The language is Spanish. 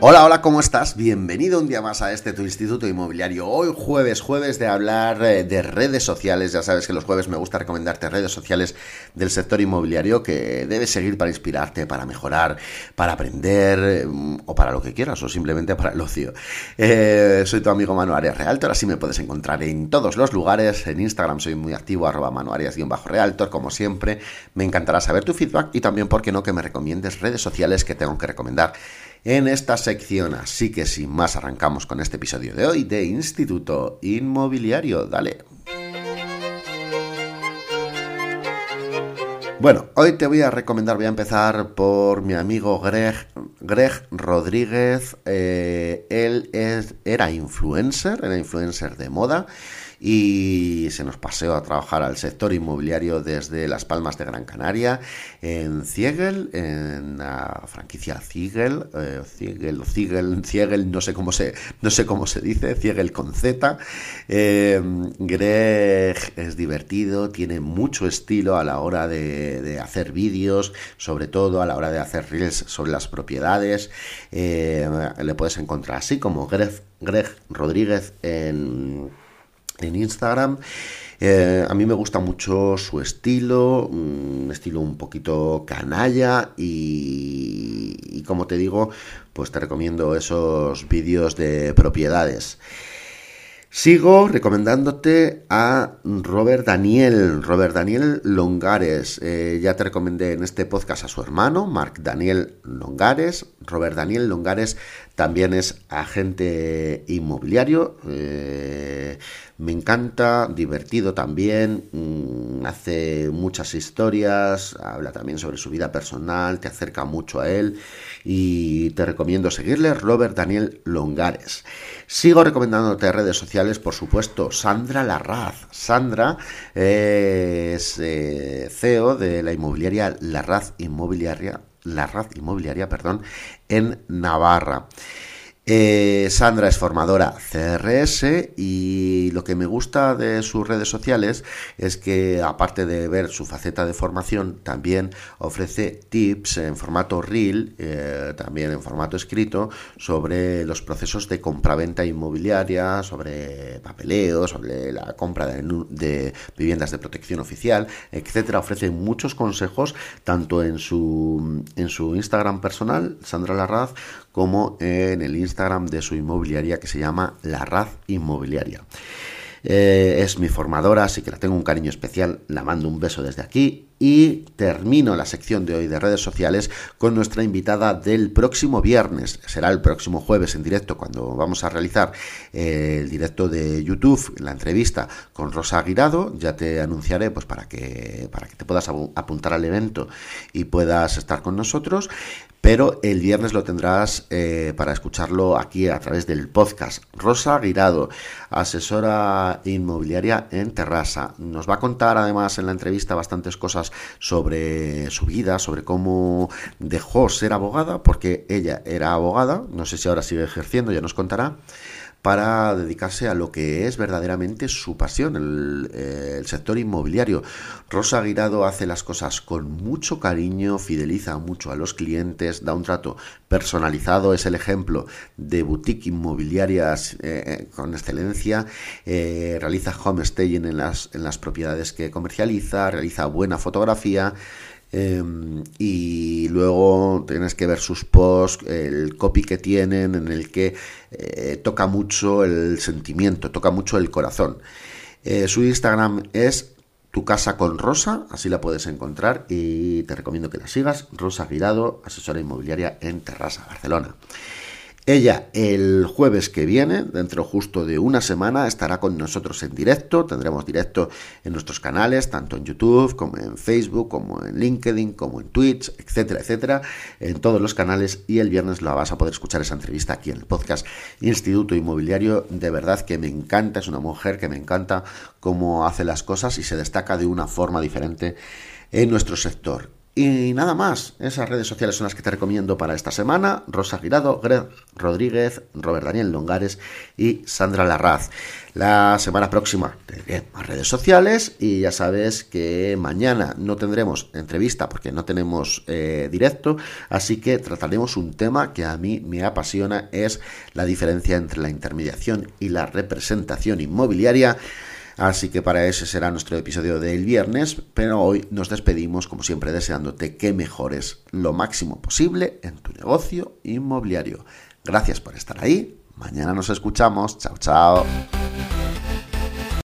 Hola, hola, ¿cómo estás? Bienvenido un día más a este tu instituto inmobiliario. Hoy jueves, jueves de hablar eh, de redes sociales. Ya sabes que los jueves me gusta recomendarte redes sociales del sector inmobiliario que debes seguir para inspirarte, para mejorar, para aprender mm, o para lo que quieras o simplemente para el ocio. Eh, soy tu amigo Manu Arias Realtor, así me puedes encontrar en todos los lugares. En Instagram soy muy activo, arroba manuarias-realtor, como siempre. Me encantará saber tu feedback y también, ¿por qué no, que me recomiendes redes sociales que tengo que recomendar en esta sección. Así que sin más arrancamos con este episodio de hoy de Instituto Inmobiliario. Dale. Bueno, hoy te voy a recomendar, voy a empezar por mi amigo Greg, Greg Rodríguez. Eh, él es, era influencer, era influencer de moda y se nos paseó a trabajar al sector inmobiliario desde Las Palmas de Gran Canaria, en Ciegel, en la franquicia Ciegel, eh, Ciegel, Ciegel, Ciegel, no sé cómo se, no sé cómo se dice, Ciegel con Z. Eh, Greg es divertido, tiene mucho estilo a la hora de, hacer vídeos, sobre todo a la hora de hacer reels sobre las propiedades. Eh, le puedes encontrar así como Greg, Greg Rodríguez en en Instagram. Eh, a mí me gusta mucho su estilo, un estilo un poquito canalla y, y como te digo, pues te recomiendo esos vídeos de propiedades. Sigo recomendándote a Robert Daniel, Robert Daniel Longares. Eh, ya te recomendé en este podcast a su hermano, Mark Daniel Longares. Robert Daniel Longares también es agente inmobiliario. Eh, me encanta, divertido también, mm, hace muchas historias, habla también sobre su vida personal, te acerca mucho a él y te recomiendo seguirle, Robert Daniel Longares. Sigo recomendándote redes sociales, por supuesto, Sandra Larraz. Sandra es eh, CEO de la inmobiliaria Larraz Inmobiliaria, Larraz Inmobiliaria, perdón, en Navarra. Eh, Sandra es formadora CRS y lo que me gusta de sus redes sociales es que aparte de ver su faceta de formación, también ofrece tips en formato reel, eh, también en formato escrito, sobre los procesos de compraventa inmobiliaria, sobre papeleo, sobre la compra de, viviendas de protección oficial, etcétera. Ofrece muchos consejos tanto en su, en su Instagram personal, Sandra Larraz, como en el Instagram de su inmobiliaria que se llama La Raz Inmobiliaria. Eh, es mi formadora, así que la tengo un cariño especial, la mando un beso desde aquí y termino la sección de hoy de redes sociales con nuestra invitada del próximo viernes. Será el próximo jueves en directo cuando vamos a realizar eh, el directo de YouTube, la entrevista con Rosa Aguirado. Ya te anunciaré pues para que, para que te puedas apuntar al evento y puedas estar con nosotros pero el viernes lo tendrás eh, para escucharlo aquí a través del podcast. Rosa Guirado, asesora inmobiliaria en Terrassa, nos va a contar además en la entrevista bastantes cosas sobre su vida, sobre cómo dejó ser abogada, porque ella era abogada, no sé si ahora sigue ejerciendo, ya nos contará para dedicarse a lo que es verdaderamente su pasión, el, sector inmobiliario. Rosa Guirado hace las cosas con mucho cariño, fideliza mucho a los clientes, da un trato personalizado, es el ejemplo de boutique inmobiliarias eh, eh, con excelencia, eh, realiza homestaying en en las propiedades que comercializa, realiza buena fotografía, Em, y luego tienes que ver sus posts, el copy que tienen, en el que eh, toca mucho el sentimiento, toca mucho el corazón. Eh, su Instagram es tu casa con Rosa, así la puedes encontrar y te recomiendo que la sigas. Rosa Girado, asesora inmobiliaria en Terrassa, Barcelona. Ella el jueves que viene, dentro justo de una semana, estará con nosotros en directo. Tendremos directo en nuestros canales, tanto en YouTube como en Facebook, como en LinkedIn, como en Twitch, etcétera, etcétera, en todos los canales. Y el viernes la vas a poder escuchar esa entrevista aquí en el podcast Instituto Inmobiliario. De verdad que me encanta, es una mujer que me encanta cómo hace las cosas y se destaca de una forma diferente en nuestro sector. Y nada más, esas redes sociales son las que te recomiendo para esta semana. Rosa Girado, Greg Rodríguez, Robert Daniel Longares y Sandra Larraz. La semana próxima tendré más redes sociales y ya sabes que mañana no tendremos entrevista porque no tenemos eh, directo, así que trataremos un tema que a mí me apasiona, es la diferencia entre la intermediación y la representación inmobiliaria. Así que para ese será nuestro episodio del viernes, pero hoy nos despedimos como siempre deseándote que mejores lo máximo posible en tu negocio inmobiliario. Gracias por estar ahí. Mañana nos escuchamos. Chao, chao.